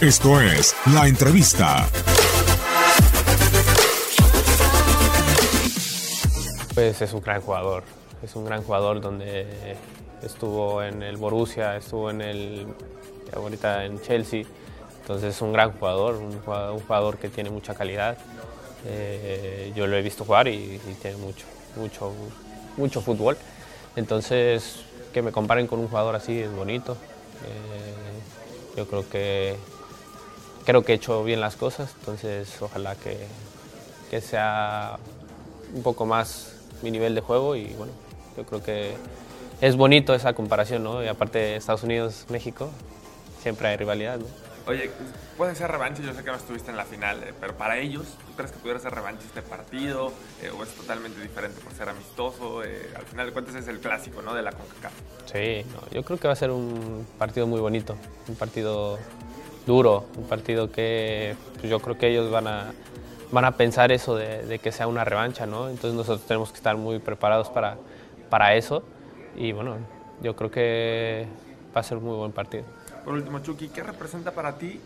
Esto es La Entrevista. Pues es un gran jugador, es un gran jugador donde estuvo en el Borussia, estuvo en el ahorita en Chelsea, entonces es un gran jugador, un jugador, que tiene mucha calidad. Eh, yo lo he visto jugar y, tiene mucho, mucho, mucho fútbol. Entonces que me comparen con un jugador así es bonito. Eh, yo creo que creo que he hecho bien las cosas, entonces ojalá que, que sea un poco más mi nivel de juego y bueno, yo creo que es bonito esa comparación, ¿no? Y aparte Estados Unidos, México, siempre hay rivalidad, ¿no? Oye, puede ser revancha, yo sé que no estuviste en la final, eh, pero para ellos, ¿tú crees que pudiera ser revancha este partido? Eh, ¿O es totalmente diferente por ser amistoso? Eh, al final de cuentas es el clásico, ¿no? De la CONCACAF. Sí, yo creo que va a ser un partido muy bonito, un partido duro, un partido que pues, yo creo que ellos van a, van a pensar eso de, que sea una revancha, ¿no? Entonces nosotros tenemos que estar muy preparados para, para eso y bueno, yo creo que va a ser un muy buen partido. Por último, Chucky, ¿qué representa para ti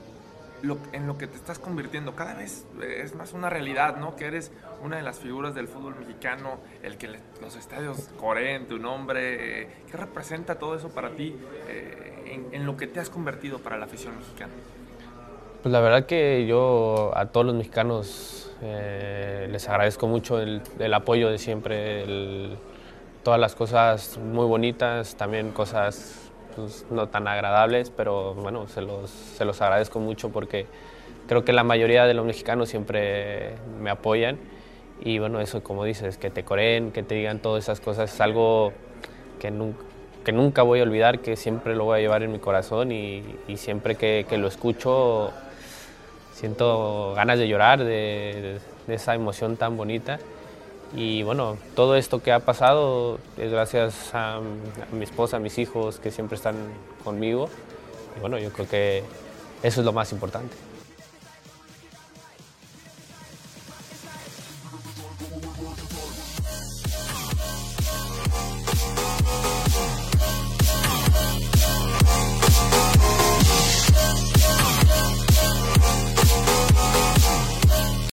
lo, en lo que te estás convirtiendo? Cada vez es más una realidad, ¿no? Que eres una de las figuras del fútbol mexicano, el que los estadios coreen tu nombre. ¿Qué representa todo eso para ti eh, en, lo que te has convertido para la afición mexicana? Pues la verdad que yo a todos los mexicanos eh, les agradezco mucho el, apoyo de siempre, todas las cosas muy bonitas, también cosas pues, no tan agradables, pero bueno, se los, se los agradezco mucho porque creo que la mayoría de los mexicanos siempre me apoyan y bueno, eso como dices, que te coreen, que te digan todas esas cosas, es algo que nunca, que nunca voy a olvidar, que siempre lo voy a llevar en mi corazón y, siempre que, que, lo escucho siento ganas de llorar de esa emoción tan bonita. Y bueno, todo esto que ha pasado es gracias a, mi esposa, a mis hijos que siempre están conmigo. Y bueno, yo creo que eso es lo más importante.